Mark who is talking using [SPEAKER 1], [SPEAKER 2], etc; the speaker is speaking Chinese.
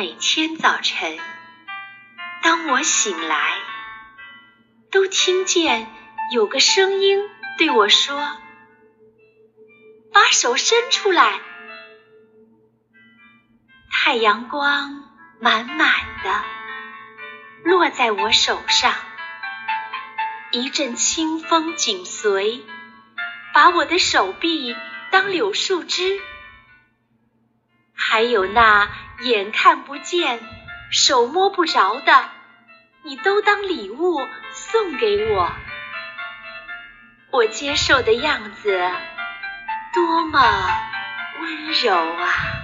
[SPEAKER 1] 每天早晨，当我醒来，都听见有个声音对我说：“把手伸出来。”太阳光满满的落在我手上，一阵清风紧随，把我的手臂当柳树枝。还有那眼看不见、手摸不着的，你都当礼物送给我。我接受的样子多么温柔啊！